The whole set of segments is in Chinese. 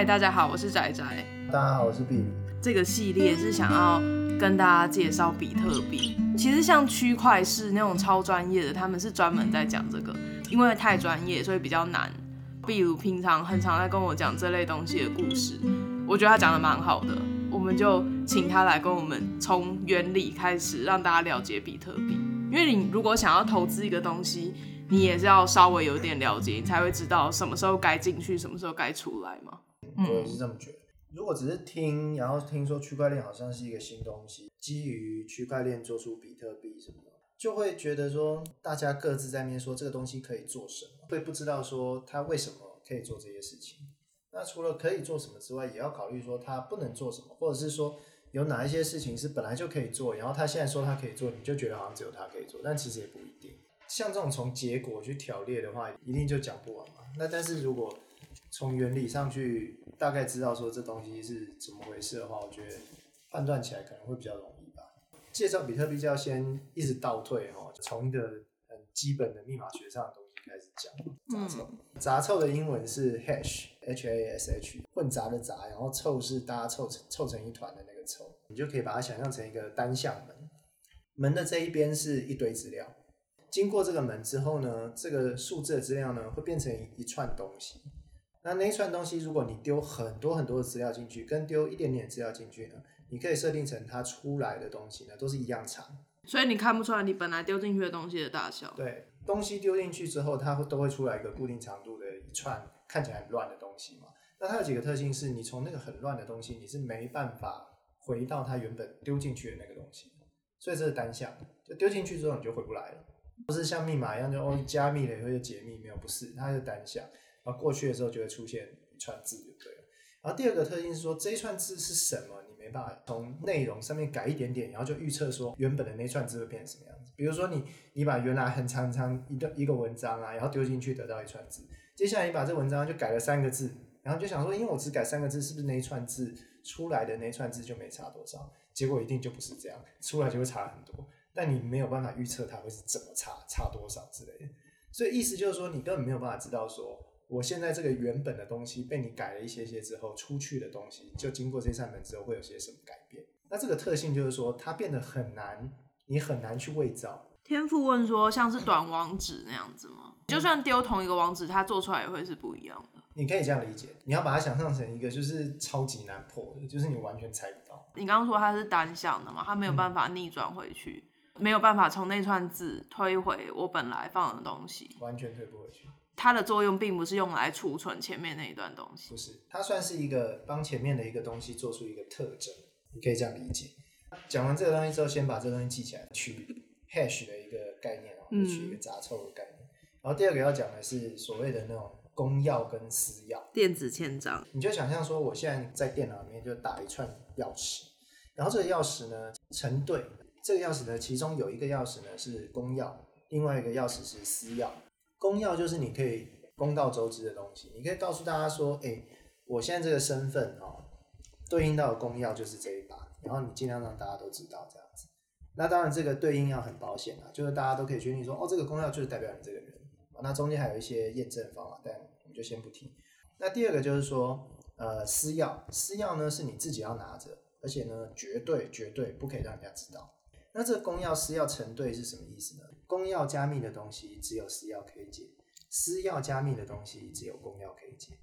嗨，大家好，我是仔仔。大家好，我是碧如。这个系列是想要跟大家介绍比特币。其实像区块是那种超专业的，他们是专门在讲这个，因为太专业，所以比较难。比如平常很常在跟我讲这类东西的故事，我觉得他讲的蛮好的，我们就请他来跟我们从原理开始，让大家了解比特币。因为你如果想要投资一个东西，你也是要稍微有点了解，你才会知道什么时候该进去，什么时候该出来嘛。我也是这么觉得。如果只是听，然后听说区块链好像是一个新东西，基于区块链做出比特币什么的，就会觉得说大家各自在面说这个东西可以做什么，会不知道说它为什么可以做这些事情。那除了可以做什么之外，也要考虑说它不能做什么，或者是说有哪一些事情是本来就可以做，然后他现在说他可以做，你就觉得好像只有他可以做，但其实也不一定。像这种从结果去条列的话，一定就讲不完嘛。那但是如果从原理上去大概知道说这东西是怎么回事的话，我觉得判断起来可能会比较容易吧。介绍比特币就要先一直倒退哈，从一个很基本的密码学上的东西开始讲。杂凑，杂凑的英文是 hash，h a s h，混杂的杂，然后凑是大家凑成凑成一团的那个凑，你就可以把它想象成一个单向门，门的这一边是一堆资料，经过这个门之后呢，这个数字的资料呢会变成一串东西。那那一串东西，如果你丢很多很多的资料进去，跟丢一点点资料进去呢，你可以设定成它出来的东西呢都是一样长，所以你看不出来你本来丢进去的东西的大小。对，东西丢进去之后，它会都会出来一个固定长度的一串看起来很乱的东西嘛。那它有几个特性是，你从那个很乱的东西，你是没办法回到它原本丢进去的那个东西，所以这是单向，就丢进去之后你就回不来了，不是像密码一样就哦加密了以后就解密，没有，不是，它是单向。然后过去的时候就会出现一串字，就对了。然后第二个特性是说，这一串字是什么？你没办法从内容上面改一点点，然后就预测说原本的那串字会变成什么样子。比如说你你把原来很长很长一个一个文章啊，然后丢进去得到一串字，接下来你把这文章就改了三个字，然后就想说，因为我只改三个字，是不是那一串字出来的那串字就没差多少？结果一定就不是这样，出来就会差很多。但你没有办法预测它会是怎么差，差多少之类的。所以意思就是说，你根本没有办法知道说。我现在这个原本的东西被你改了一些些之后，出去的东西就经过这扇门之后会有些什么改变？那这个特性就是说，它变得很难，你很难去伪造。天赋问说，像是短网址那样子吗？就算丢同一个网址，它做出来也会是不一样的。你可以这样理解，你要把它想象成一个就是超级难破的，就是你完全猜不到。你刚刚说它是单向的嘛？它没有办法逆转回去，嗯、没有办法从那串字推回我本来放的东西，完全推不回去。它的作用并不是用来储存前面那一段东西，不是，它算是一个帮前面的一个东西做出一个特征，你可以这样理解。讲完这个东西之后，先把这个东西记起来，取 hash 的一个概念，然后取一个杂凑的概念。嗯、然后第二个要讲的是所谓的那种公钥跟私钥，电子签章。你就想象说，我现在在电脑里面就打一串钥匙，然后这个钥匙呢成对，这个钥匙呢其中有一个钥匙呢是公钥，另外一个钥匙是私钥。公钥就是你可以公告周知的东西，你可以告诉大家说，哎、我现在这个身份哦，对应到的公钥就是这一把，然后你尽量让大家都知道这样子。那当然这个对应要很保险啊，就是大家都可以确定说，哦，这个公钥就是代表你这个人。那中间还有一些验证方法，但我们就先不提。那第二个就是说，呃，私钥，私钥呢是你自己要拿着，而且呢绝对绝对不可以让人家知道。那这个公钥私钥成对是什么意思呢？公钥加密的东西只有私钥可以解，私钥加密的东西只有公钥可以解。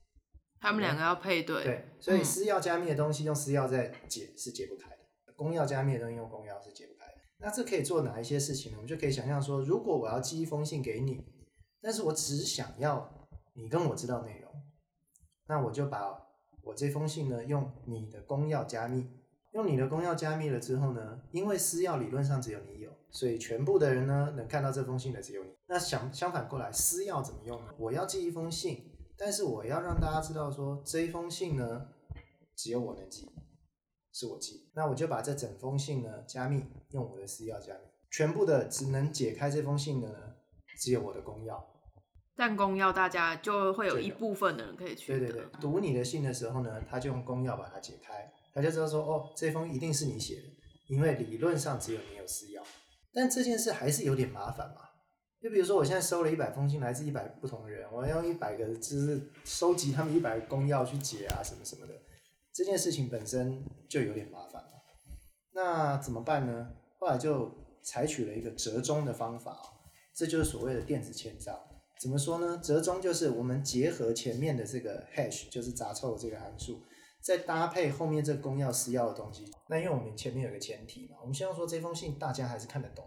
他们两个要配对。对，所以私钥加密的东西用私钥在解是解不开的，公钥加密的东西用公钥是解不开的。那这可以做哪一些事情呢？我们就可以想象说，如果我要寄一封信给你，但是我只想要你跟我知道内容，那我就把我这封信呢用你的公钥加密。用你的公钥加密了之后呢，因为私钥理论上只有你有，所以全部的人呢能看到这封信的只有你。那相相反过来，私钥怎么用呢？我要寄一封信，但是我要让大家知道说这一封信呢只有我能寄，是我寄。那我就把这整封信呢加密，用我的私钥加密，全部的只能解开这封信的呢只有我的公钥。但公钥大家就会有一部分的人可以去。对对对，读你的信的时候呢，他就用公钥把它解开。大家知道说哦，这封一定是你写的，因为理论上只有你有私钥。但这件事还是有点麻烦嘛。就比如说，我现在收了一百封信，来自一百不同的人，我要用一百个就是收集他们一百个公钥去解啊，什么什么的，这件事情本身就有点麻烦了。那怎么办呢？后来就采取了一个折中的方法，这就是所谓的电子签帐。怎么说呢？折中就是我们结合前面的这个 hash，就是杂凑的这个函数，再搭配后面这个公钥私钥的东西。那因为我们前面有个前提嘛，我们希望说这封信大家还是看得懂。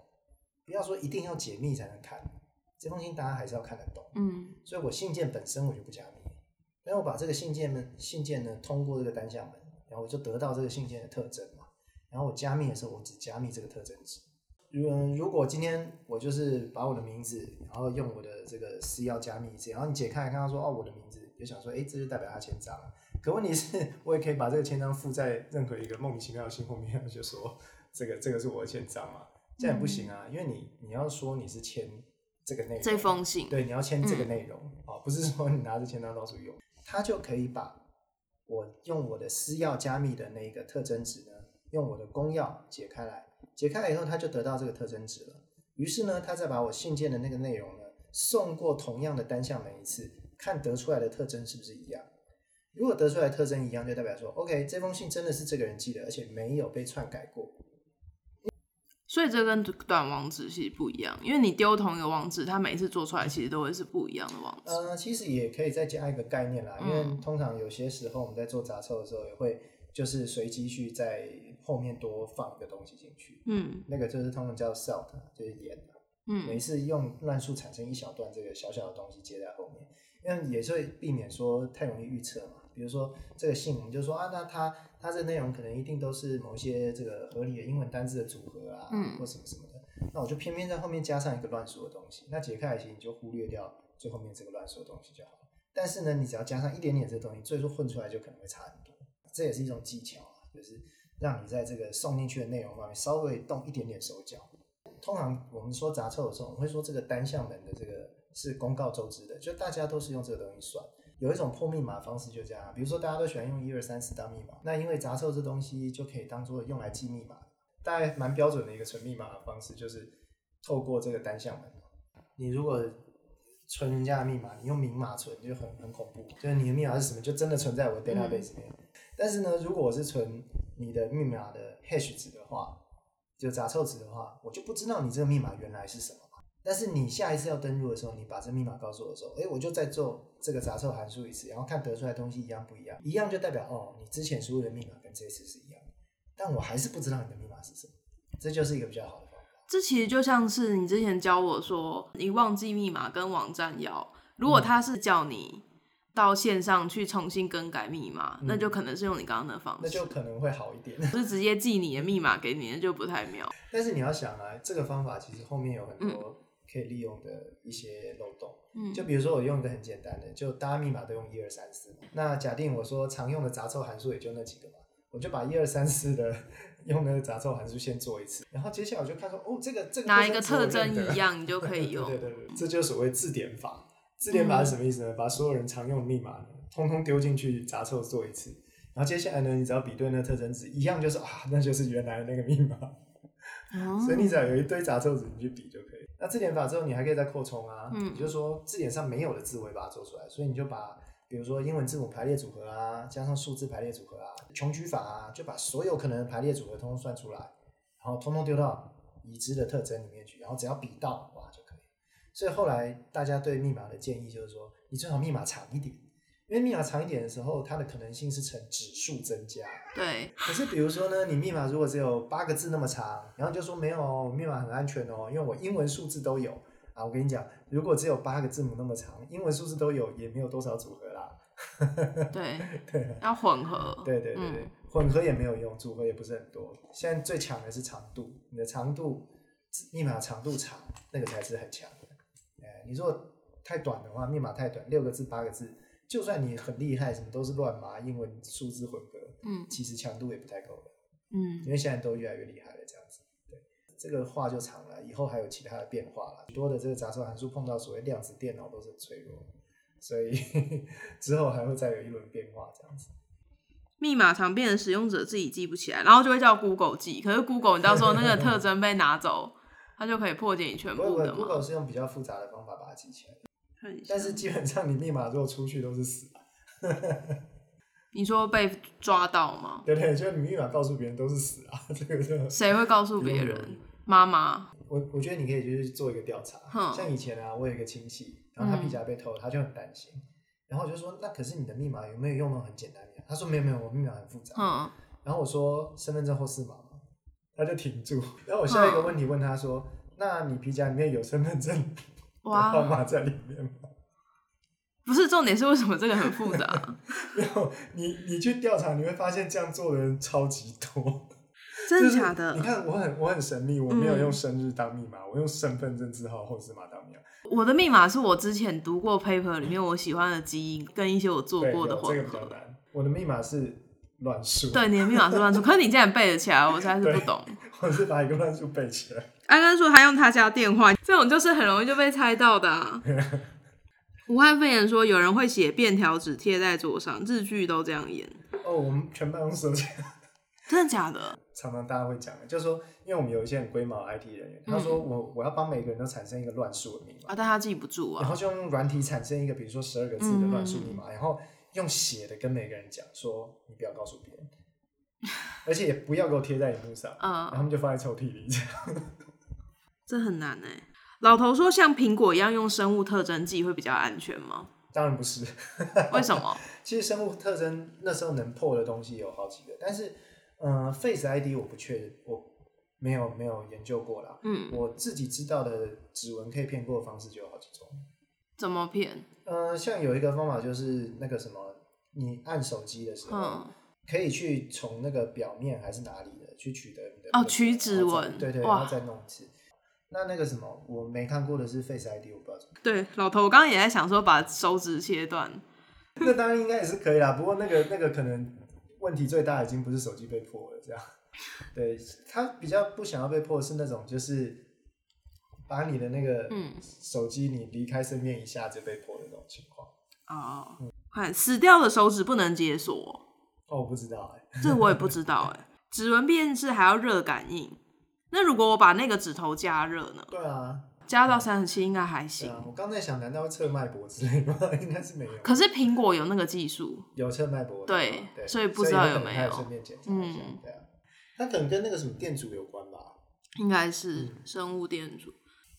不要说一定要解密才能看，这封信大家还是要看得懂。嗯，所以我信件本身我就不加密，然后我把这个信件呢，信件呢通过这个单向门，然后我就得到这个信件的特征嘛。然后我加密的时候，我只加密这个特征值。嗯，如果今天我就是把我的名字，然后用我的这个私钥加密一次，然后你解开看到说哦我的名字，就想说哎这就代表他签章了。可问题是，我也可以把这个签章附在任何一个莫名其妙的信后面，就说这个这个是我的签章嘛。这样也不行啊，因为你你要说你是签这个内容，这封信，对，你要签这个内容啊、嗯，不是说你拿着签章到处用，他就可以把我用我的私钥加密的那个特征值呢，用我的公钥解开来，解开来以后，他就得到这个特征值了。于是呢，他再把我信件的那个内容呢，送过同样的单向门一次，看得出来的特征是不是一样。如果得出来的特征一样，就代表说，OK，这封信真的是这个人寄的，而且没有被篡改过。所以这跟短网址其实不一样，因为你丢同一个网址，它每次做出来其实都会是不一样的网址。呃，其实也可以再加一个概念啦，因为通常有些时候我们在做杂凑的时候，也会就是随机去在后面多放一个东西进去。嗯，那个就是通常叫 salt，就是盐。嗯，每次用乱数产生一小段这个小小的东西接在后面，因为也是会避免说太容易预测嘛。比如说这个信，我们就说啊，那它它这内容可能一定都是某些这个合理的英文单字的组合啊，嗯，或什么什么的。那我就偏偏在后面加上一个乱说的东西。那解开来其实你就忽略掉最后面这个乱说的东西就好了。但是呢，你只要加上一点点这个东西，最后混出来就可能会差很多。这也是一种技巧啊，就是让你在这个送进去的内容方面稍微动一点点手脚。通常我们说杂凑的时候，我们会说这个单向门的这个是公告周知的，就大家都是用这个东西算。有一种破密码方式就这样，比如说大家都喜欢用一二三四当密码，那因为杂凑这东西就可以当做用来记密码，大概蛮标准的一个存密码的方式，就是透过这个单向门。你如果存人家的密码，你用明码存就很很恐怖，就是你的密码是什么，就真的存在我的 database 里面。嗯。但是呢，如果我是存你的密码的 hash 值的话，就杂凑值的话，我就不知道你这个密码原来是什么。但是你下一次要登录的时候，你把这密码告诉我的时候，哎，我就再做这个杂凑函数一次，然后看得出来的东西一样不一样，一样就代表哦，你之前输入的密码跟这次是一样的，但我还是不知道你的密码是什么，这就是一个比较好的方法。这其实就像是你之前教我说，你忘记密码跟网站要，如果他是叫你到线上去重新更改密码，嗯，那就可能是用你刚刚的方式，那就可能会好一点，就是直接记你的密码给你，那就不太妙。但是你要想啊，这个方法其实后面有很多，嗯。可以利用的一些漏洞，嗯，就比如说我用一个很简单的，就大家密码都用一二三四，那假定我说常用的杂凑函数也就那几个嘛，我就把一二三四的 用那个杂凑函数先做一次，然后接下来我就看说，哦，这个这个哪一个特征一样，你就可以用。对对对，这就是所谓字典法。字典法是什么意思呢？嗯、把所有人常用的密码通通丢进去杂凑做一次，然后接下来呢，你只要比对那个特征值一样，就是啊，那就是原来的那个密码。哦、所以你只要有一堆杂凑值，你去比就可以。那字典法之后，你还可以再扩充啊，嗯，也就是说字典上没有的字，我也把它做出来。所以你就把，比如说英文字母排列组合啊，加上数字排列组合啊，穷举法啊，就把所有可能的排列组合通通算出来，然后通通丢到已知的特征里面去，然后只要比到哇就可以。所以后来大家对密码的建议就是说，你最好密码长一点。因为密码长一点的时候，它的可能性是呈指数增加。对。可是比如说呢，你密码如果只有八个字那么长，然后就说没有，密码很安全哦，因为我英文数字都有啊。我跟你讲，如果只有八个字母那么长，英文数字都有，也没有多少组合啦。对 对。要混合。对对对对、嗯，混合也没有用，组合也不是很多。现在最强的是长度，你的长度，密码长度长，那个才是很强的。哎，你如果太短的话，密码太短，六个字、八个字。就算你很厉害，什么都是乱码，英文数字混合，嗯，其实强度也不太够的，嗯，因为现在都越来越厉害了，这样子，对，这个话就长了，以后还有其他的变化了，很多的这个杂凑函数碰到所谓量子电脑都是很脆弱，所以 之后还会再有一轮变化，这样子。密码常变成使用者自己记不起来，然后就会叫 Google 记，可是 Google 你到时候那个特征被拿走。它就可以破解你全部的嘛？Google 是用比较复杂的方法把它记起来，很但是基本上你密码如果出去都是死。你说被抓到吗？对对，就是你密码告诉别人都是死啊，这个就谁会告诉别人？妈妈。我我觉得你可以就是做一个调查，哼像以前啊，我有一个亲戚，然后他皮夹被偷，嗯、他就很担心，然后我就说，那可是你的密码有没有用那种很简单的？他说没有没有，我密码很复杂。嗯、然后我说身份证后四码吗？他就停住。然后我下一个问题问他说，嗯、那你皮夹里面有身份证哇号码在里面吗？不是重点是为什么这个很复杂？没有，你你去调查你会发现这样做的人超级多。真的假的？你看，我很我很神秘，我没有用生日当密码，嗯、我用身份证字号后是码当密码。我的密码是我之前读过 paper 里面我喜欢的基因跟一些我做过的混合。这个比较难。我的密码是乱数。对，你的密码是乱数，可是你竟然背得起来，我实在是不懂。我是把一个乱数背起来。安安说他用他家电话，这种就是很容易就被猜到的、啊。武汉肺炎说有人会写便条纸贴在桌上，日剧都这样演。哦，我们全办公室都这样。真的假的？常常大家会讲的，就是说，因为我们有一些很龟毛的 IT 人员，他说我我要帮每个人都产生一个乱数的密码啊，但他记不住啊，然后就用软体产生一个，比如说十二个字的乱数密码，然后用写的跟每个人讲说，你不要告诉别人，而且也不要给我贴在荧幕上，嗯，然后他们就放在抽屉里这样，这很难哎。老头说，像苹果一样用生物特征记会比较安全吗？当然不是，为什么？其实生物特征那时候能破的东西有好几个，但是。嗯、呃、，Face ID 我不确认，我没有没有研究过啦。嗯，我自己知道的指纹可以骗过的方式就有好几种。怎么骗？呃，像有一个方法就是那个什么，你按手机的时候，嗯、可以去从那个表面还是哪里的去取得你的哦，取指纹，对对，然后再弄一次。那那个什么，我没看过的是 Face ID，我不知道怎么。对，老头，我刚刚也在想说把手指切断，那当然应该也是可以啦。不过那个那个可能。问题最大已经不是手机被破了，这样，对，他比较不想要被破的是那种，就是把你的那个手机你离开身边一下就被破的那种情况。哦，嗯、看死掉的手指不能解锁。哦，我不知道哎、欸，这我也不知道哎、欸。指纹辨识还要热感应，那如果我把那个指头加热呢？对啊。加到三十七应该还行。啊、我刚才想，难道会测脉搏之类吗？应该是没有。可是苹果有那个技术，有测脉搏。对，对所以不知道有没有。顺便检查一下。嗯，对啊。它可能跟那个什么电阻有关吧？应该是生物电阻。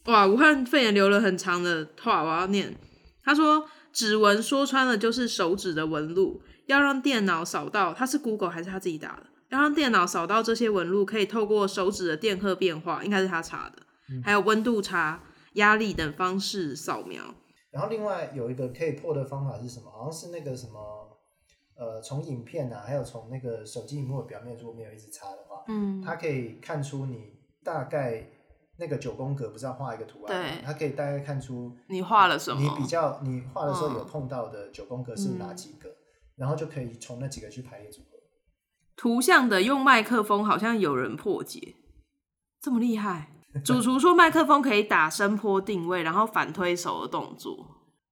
嗯、哇，武汉肺炎留了很长的话，我要念。他说，指纹说穿了就是手指的纹路，要让电脑扫到，他是 Google 还是他自己打的？要让电脑扫到这些纹路，可以透过手指的电荷变化，应该是他查的。还有温度差、压力等方式扫描。然后另外有一个可以破的方法是什么？好像是那个什么，呃，从影片啊，还有从那个手机荧幕的表面，如果没有一直擦的话，嗯，它可以看出你大概那个九宫格，不是要画一个图案吗？对，它可以大概看出你画了什么，你比较你画的时候有碰到的九宫格是哪几个，嗯、然后就可以从那几个去排列组合。图像的用麦克风好像有人破解，这么厉害。主厨说麦克风可以打声波定位，然后反推手的动作。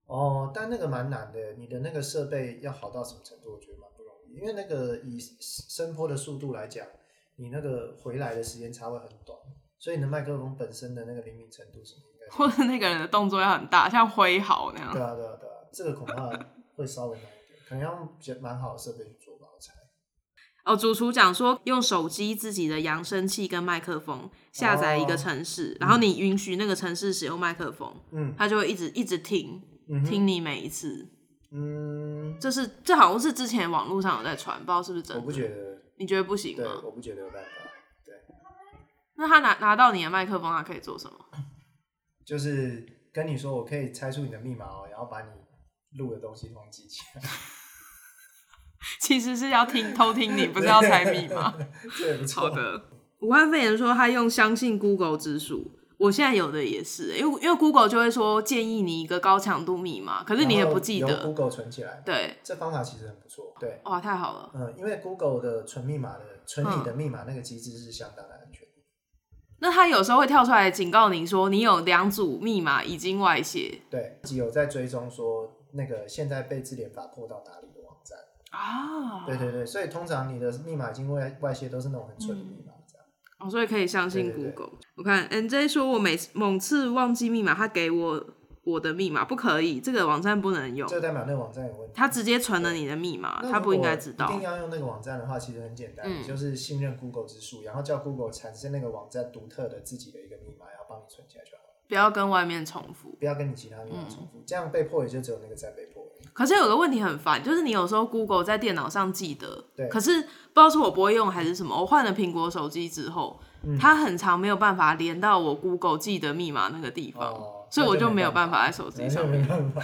哦，但那个蛮难的，你的那个设备要好到什么程度？我觉得蛮不容易，因为那个以声波的速度来讲，你那个回来的时间差会很短，所以你的麦克风本身的那个灵敏程度什么应该，或者那个人的动作要很大，像挥毫那样。对啊，对啊，对啊，这个恐怕会稍微难一点，可能要用蛮好的设备去做吧，我猜。哦，主厨讲说用手机自己的扬声器跟麦克风下载一个城市，哦、然后你允许那个城市使用麦克风，嗯，它就会一直一直听，嗯、哼听你每一次，嗯，这是这好像是之前网络上有在传，不知道是不是真的。我不觉得，你觉得不行吗？对，我不觉得有办法。对，那他拿拿到你的麦克风，他可以做什么？就是跟你说，我可以猜出你的密码哦，然后把你录的东西统计起来。其实是要听偷听你，不是要猜密码。好的。武汉肺炎说他用相信 Google 指数，我现在有的也是，因为因为 Google 就会说建议你一个高强度密码，可是你也不记得。Google 存起来。对，这方法其实很不错。对，哇，太好了。嗯，因为 Google 的存密码的存你的密码那个机制是相当的。嗯。那他有时候会跳出来警告你说，你有两组密码已经外泄。对，有在追踪说那个现在被字典法破到哪里的网站。啊，对对对，所以通常你的密码已经外外泄都是那种很蠢的密码，这样。哦，所以可以相信 Google。对对对，我看 NJ 说，我每次某次忘记密码，他给我我的密码不可以，这个网站不能用，这代表那个网站有问题。他直接存了你的密码，他不应该知道。一定要用那个网站的话，其实很简单，嗯、就是信任 Google 之术，然后叫 Google 产生那个网站独特的自己的一个密码，然后帮你存起来就好了。不要跟外面重复，不要跟你其他密码重复，嗯、这样被迫也就只有那个站被迫。可是有个问题很烦，就是你有时候 Google 在电脑上记得，对，可是不知道是我不会用还是什么，我换了苹果手机之后，嗯、它很长没有办法连到我 Google 记得密码那个地方，哦、所以我就没有办法在手机上面。没办法，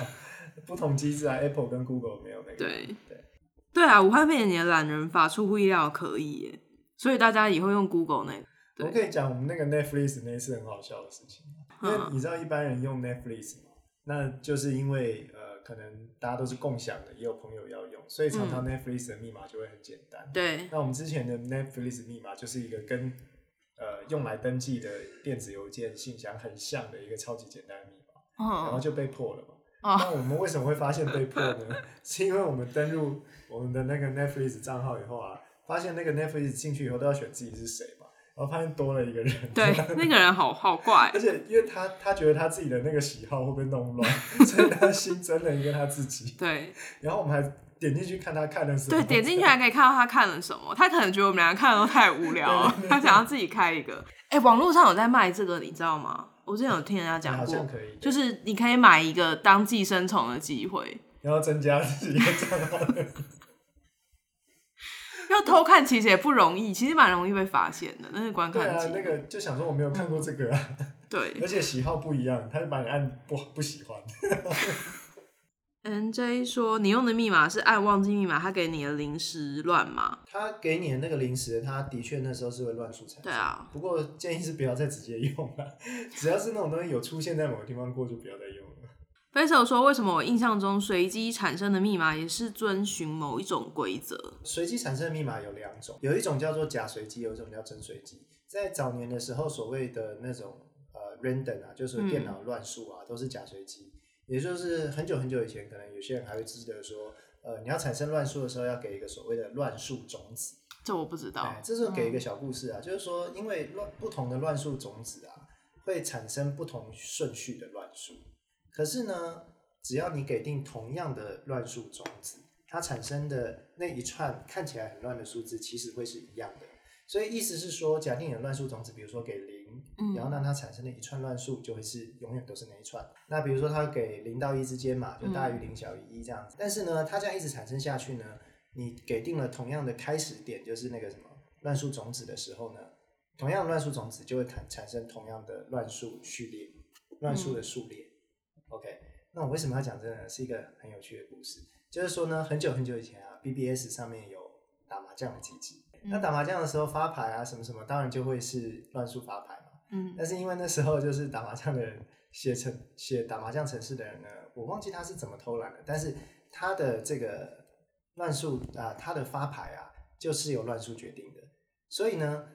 不同机制啊，Apple 跟 Google 没有那个。对对对啊，武汉肺炎你的懒人法出乎意料可以耶，所以大家以后用 Google 那个。我可以讲我们那个 Netflix 那次很好笑的事情。因为你知道一般人用 Netflix 嘛，那就是因为呃，可能大家都是共享的，也有朋友要用，所以常常 Netflix 的密码就会很简单。对。那我们之前的 Netflix 密码就是一个跟呃用来登记的电子邮件信箱很像的一个超级简单的密码，然后就被破了嘛。那我们为什么会发现被破呢？是因为我们登入我们的那个 Netflix 账号以后啊，发现那个 Netflix 进去以后都要选自己是谁嘛。然后发现多了一个人，对，那个人好好怪，而且因为他他觉得他自己的那个喜好会被弄乱，所以他新增了一个他自己。对，然后我们还点进去看他看了什么，对，点进去还可以看到他看了什么。他可能觉得我们两个看的都太无聊 了，他想要自己开一个。哎，网络上有在卖这个，你知道吗？我之前有听人家讲过，就是你可以买一个当寄生虫的机会，然后增加自己的账号。要偷看其实也不容易，其实蛮容易被发现的。那是观看。那个就想说我没有看过这个啊。对。而且喜好不一样，他就把你按不不喜欢。NJ 说你用的密码是按忘记密码，他给你的临时乱码。他给你的那个临时，他的确那时候是会乱数产生。对啊。不过建议是不要再直接用了，只要是那种东西有出现在某个地方过，就不要再用。Faisal 说：“为什么我印象中随机产生的密码也是遵循某一种规则？随机产生的密码有两种，有一种叫做假随机，有一种叫真随机。在早年的时候，所谓的那种呃 random 啊，就是电脑乱数啊，嗯、都是假随机。也就是很久很久以前，可能有些人还会记得说，呃，你要产生乱数的时候，要给一个所谓的乱数种子。这我不知道。哎，这是给一个小故事啊，嗯、就是说，因为乱不同的乱数种子啊，会产生不同顺序的乱数。”可是呢，只要你给定同样的乱数种子，它产生的那一串看起来很乱的数字，其实会是一样的。所以意思是说，假定你的乱数种子，比如说给零，嗯，然后让它产生的一串乱数就会是永远都是那一串。那比如说它给零到一之间嘛，就大于零小于一这样子。嗯，但是呢，它这样一直产生下去呢，你给定了同样的开始点，就是那个什么乱数种子的时候呢，同样的乱数种子就会产产生同样的乱数序列，乱数的数列。嗯 OK，那我为什么要讲这个呢？是一个很有趣的故事，就是说呢，很久很久以前啊，BBS 上面有打麻将的机制。嗯、那打麻将的时候发牌啊，什么什么，当然就会是乱数发牌嘛。嗯。但是因为那时候就是打麻将的人写成写打麻将城市的人呢，我忘记他是怎么偷懒的，但是他的这个乱数啊，他的发牌啊，就是由乱数决定的。所以呢，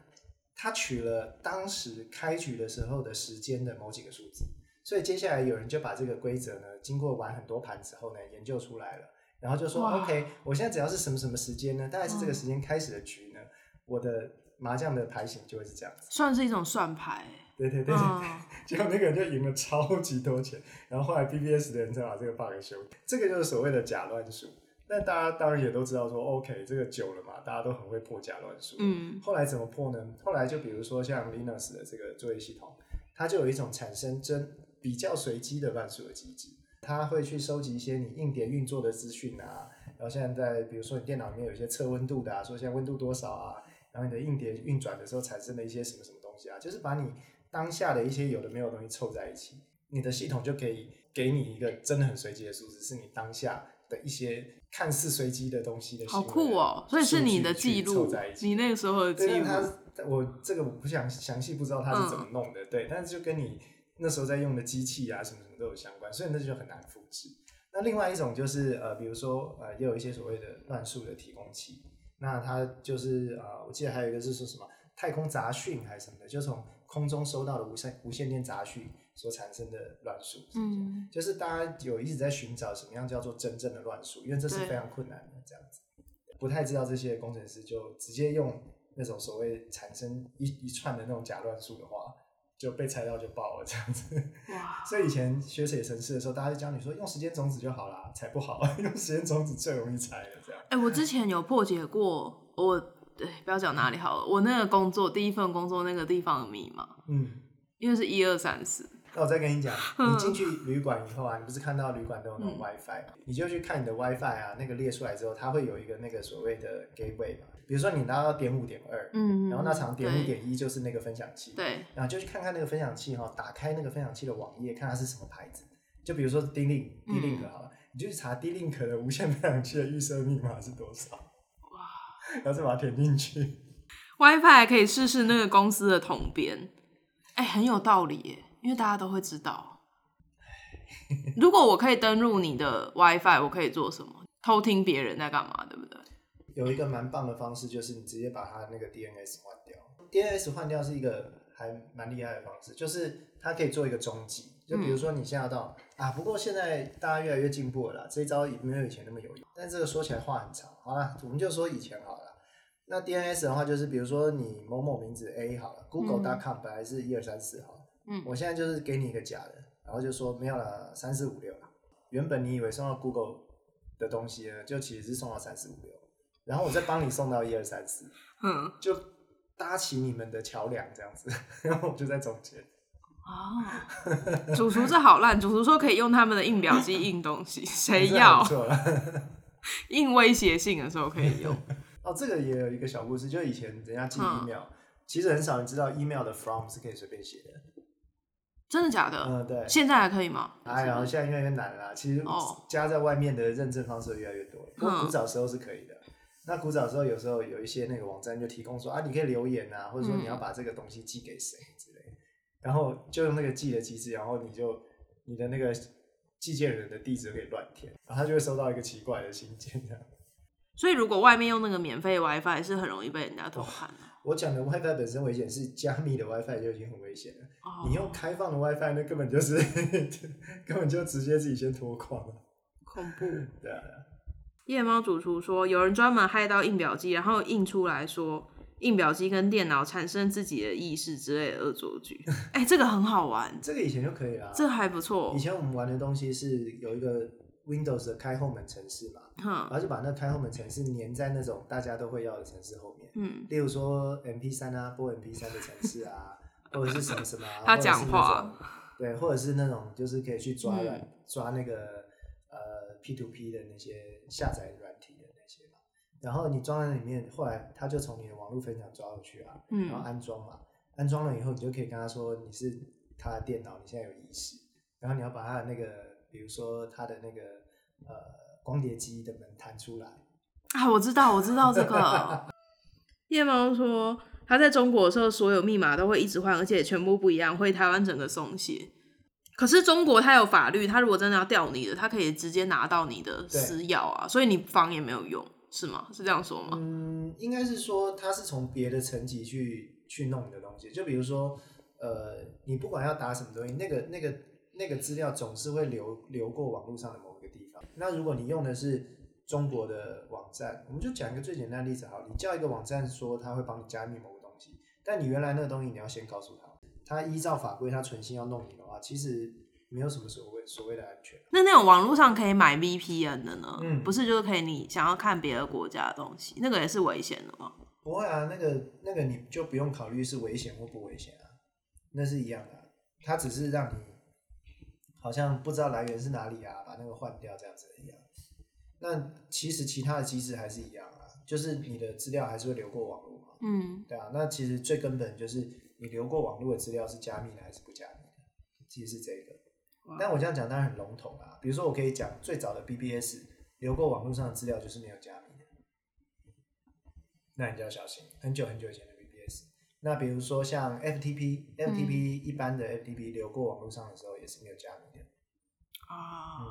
他取了当时开局的时候的时间的某几个数字。所以接下来有人就把这个规则呢，经过玩很多盘之后呢，研究出来了，然后就说，OK，我现在只要是什么什么时间呢？大概是这个时间开始的局呢，嗯、我的麻将的牌型就会是这样子。算是一种算牌。对对对对，嗯、结果那个人就赢了超级多钱，然后后来 BBS 的人才把这个 bug 修。这个就是所谓的假乱数。那大家当然也都知道说，OK，这个久了嘛，大家都很会破假乱数。嗯。后来怎么破呢？后来就比如说像 Linux 的这个作业系统，它就有一种产生真。比较随机的乱数的机制，它会去收集一些你硬碟运作的资讯啊，然后现在在比如说你电脑里面有一些测温度的啊，说现在温度多少啊，然后你的硬碟运转的时候产生了一些什么什么东西啊，就是把你当下的一些有的没有的东西凑在一起，你的系统就可以给你一个真的很随机的数字，是你当下的一些看似随机的东西的。好酷哦！所以是你的记录，你那个时候的记录。它我这个我不想详细不知道它是怎么弄的，嗯、对，但是就跟你。那时候在用的机器啊，什么什么都有相关，所以那就很难复制。那另外一种就是呃，比如说呃，也有一些所谓的乱数的提供器，那他就是呃，我记得还有一个是说什么太空杂讯还是什么的，就从空中收到的无线无线电杂讯所产生的乱数。嗯，就是大家有一直在寻找什么样叫做真正的乱数，因为这是非常困难的这样子，不太知道这些工程师就直接用那种所谓产生一一串的那种假乱数的话，就被猜到就爆了这样子。哇！所以以前学写程式的时候，大家就教你说用时间种子就好啦，猜不好，用时间种子最容易猜了这样。哎、欸，我之前有破解过，我对不要讲哪里好了，我那个工作第一份工作那个地方的密码，嗯，因为是一二三四。那我再跟你讲，你进去旅馆以后啊，你不是看到旅馆都有那种 WiFi，嗯、你就去看你的 WiFi 啊，那个列出来之后，它会有一个那个所谓的 gateway 嘛。比如说你拿到点五点二，嗯，然后那场点五点一就是那个分享器，对，然后就去看看那个分享器哈，打开那个分享器的网页，看它是什么牌子。就比如说 D-Link，D-Link 好了，你就去查 D-Link 的无线分享器的预设密码是多少，哇，然后再把它填进去。WiFi 可以试试那个公司的统编，哎、欸，很有道理耶。因为大家都会知道，如果我可以登入你的 WiFi，我可以做什么？偷听别人在干嘛，对不对？有一个蛮棒的方式，就是你直接把它那个 DNS 换掉。DNS 换掉是一个还蛮厉害的方式，就是它可以做一个终极。就比如说你现在到、嗯、啊，不过现在大家越来越进步了啦，这一招也没有以前那么有用。但这个说起来话很长，好了，我们就说以前好了。那 DNS 的话，就是比如说你某某名字 A 好了，Google.com 本来是一二三四好了。嗯，我现在就是给你一个假的，然后就说没有了三四五六了。原本你以为送到 Google 的东西呢，就其实是送到三四五六，然后我再帮你送到一二三四，嗯，就搭起你们的桥梁这样子，然后我就在中间。哦，主厨这好烂，主厨说可以用他们的印表机印东西，谁要？错了，印威胁性的时候可以用。哦，这个也有一个小故事，就以前人家寄 email，嗯，其实很少人知道 email 的 from 是可以随便写的。真的假的？嗯，对。现在还可以吗？哎，然后现在越来越难了啦。其实加在外面的认证方式越来越多。不过古早时候是可以的。嗯、那古早时候有时候有一些那个网站就提供说啊，你可以留言啊，或者说你要把这个东西寄给谁之类。嗯、然后就用那个寄的机制，然后你就你的那个寄件人的地址可以乱填，然后他就会收到一个奇怪的信件这样。所以如果外面用那个免费 WiFi 是很容易被人家偷看的。我讲的 WiFi 本身危险，是加密的 WiFi 就已经很危险了。Oh. 你用开放的 WiFi，那根本就是根本就直接自己先脱光了，恐怖。对啊。夜猫主厨说，有人专门害到印表机，然后印出来说印表机跟电脑产生自己的意识之类的恶作剧。哎、欸，这个很好玩。这个以前就可以了。这还不错。以前我们玩的东西是有一个 Windows 的开后门程式嘛，嗯、然后就把那开后门程式粘在那种大家都会要的程式后面。嗯，例如说 MP 三啊，播 MP 三的程式啊，或者是什么什么、啊，他讲话，对，或者是那种就是可以去抓软、嗯、抓那个呃 P to P 的那些下载软体的那些嘛，然后你装在里面，后来他就从你的网络分享抓过去啊，嗯、然后安装嘛，安装了以后，你就可以跟他说你是他的电脑，你现在有意识，然后你要把他的那个，比如说他的那个呃光碟机的门弹出来啊，我知道，我知道这个。夜猫说，他在中国的时候，所有密码都会一直换，而且全部不一样，会台湾整个松懈。可是中国他有法律，他如果真的要调你的，他可以直接拿到你的私钥啊，所以你防也没有用，是吗？是这样说吗？嗯，应该是说他是从别的层级去去弄你的东西，就比如说，呃，你不管要打什么东西，那个那个那个资料总是会流流过网络上的。那如果你用的是。中国的网站，我们就讲一个最简单的例子好，你叫一个网站说他会帮你加密某个东西，但你原来那个东西你要先告诉他，他依照法规他存心要弄你的话，其实没有什么所谓所谓的安全。那那种网络上可以买 VPN 的呢？嗯，不是就是可以你想要看别的国家的东西，那个也是危险的吗？不会啊，那个那个你就不用考虑是危险或不危险啊，那是一样的，它只是让你好像不知道来源是哪里啊，把那个换掉这样子一样。那其实其他的机制还是一样啊，就是你的资料还是会流过网络嘛。嗯，对啊。那其实最根本就是你流过网络的资料是加密的还是不加密的，其实是这个。但我这样讲当然很笼统啊。比如说我可以讲最早的 BBS 流过网络上的资料就是没有加密的，那你就要小心。很久很久以前的 BBS，那比如说像 FTP，FTP 一般的 FTP 流过网络上的时候也是没有加密的啊。嗯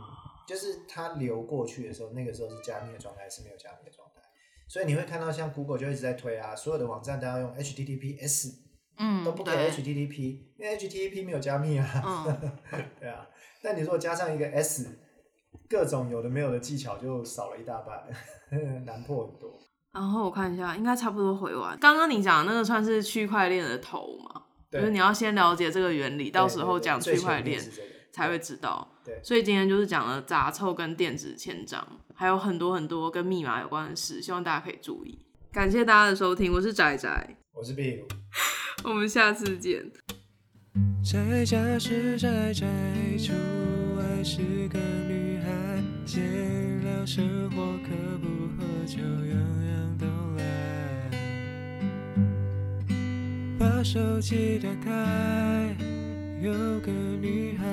就是它流过去的时候，那个时候是加密的状态，是没有加密的状态。所以你会看到像 Google 就一直在推啊，所有的网站都要用 HTTPS，嗯，都不可以 HTTP，因为 HTTP 没有加密啊。嗯、对啊，但你如果加上一个 S，各种有的没有的技巧就少了一大半，难破很多。然后我看一下，应该差不多回完。刚刚你讲的那个算是区块链的头嘛？对就是你要先了解这个原理，到时候讲区块链对对对这个才会知道。对，所以今天就是讲了杂凑跟电子签章，还有很多很多跟密码有关的事，希望大家可以注意。感谢大家的收听，我是仔仔，我是壁如，我们下次见。宅家是宅宅，出外是个女孩，闲聊生活可不喝酒，样样都来。把手机打开，有个女孩，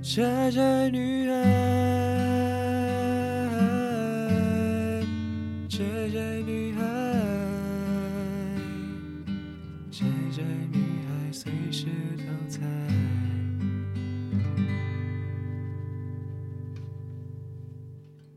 傻傻女孩。